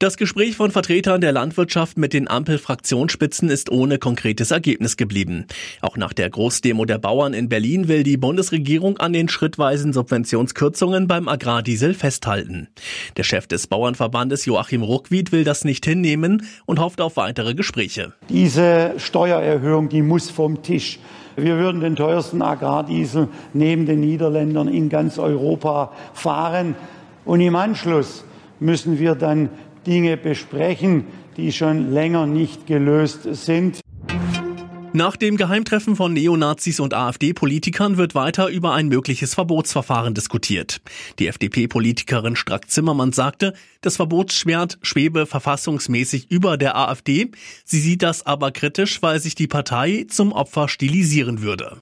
Das Gespräch von Vertretern der Landwirtschaft mit den Ampel-Fraktionsspitzen ist ohne konkretes Ergebnis geblieben. Auch nach der Großdemo der Bauern in Berlin will die Bundesregierung an den schrittweisen Subventionskürzungen beim Agrardiesel festhalten. Der Chef des Bauernverbandes Joachim Ruckwied will das nicht hinnehmen und hofft auf weitere Gespräche. Diese Steuererhöhung, die muss vom Tisch. Wir würden den teuersten Agrardiesel neben den Niederländern in ganz Europa fahren. Und im Anschluss müssen wir dann Dinge besprechen, die schon länger nicht gelöst sind. Nach dem Geheimtreffen von Neonazis und AfD-Politikern wird weiter über ein mögliches Verbotsverfahren diskutiert. Die FDP-Politikerin Strack-Zimmermann sagte, das Verbotsschwert schwebe verfassungsmäßig über der AfD. Sie sieht das aber kritisch, weil sich die Partei zum Opfer stilisieren würde.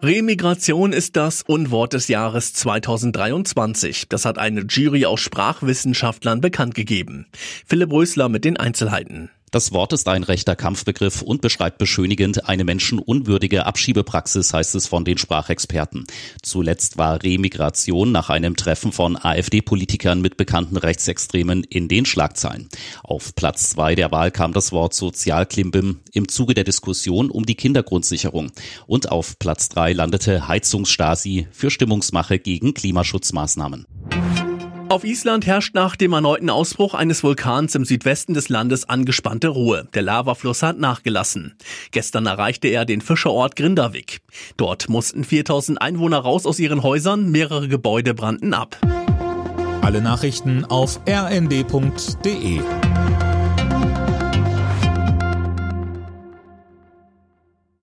Remigration ist das Unwort des Jahres 2023. Das hat eine Jury aus Sprachwissenschaftlern bekannt gegeben. Philipp Rösler mit den Einzelheiten. Das Wort ist ein rechter Kampfbegriff und beschreibt beschönigend eine menschenunwürdige Abschiebepraxis, heißt es von den Sprachexperten. Zuletzt war Remigration nach einem Treffen von AfD-Politikern mit bekannten Rechtsextremen in den Schlagzeilen. Auf Platz zwei der Wahl kam das Wort Sozialklimbim im Zuge der Diskussion um die Kindergrundsicherung. Und auf Platz drei landete Heizungsstasi für Stimmungsmache gegen Klimaschutzmaßnahmen. Auf Island herrscht nach dem erneuten Ausbruch eines Vulkans im Südwesten des Landes angespannte Ruhe. Der Lavafluss hat nachgelassen. Gestern erreichte er den Fischerort Grindavik. Dort mussten 4000 Einwohner raus aus ihren Häusern, mehrere Gebäude brannten ab. Alle Nachrichten auf rnd.de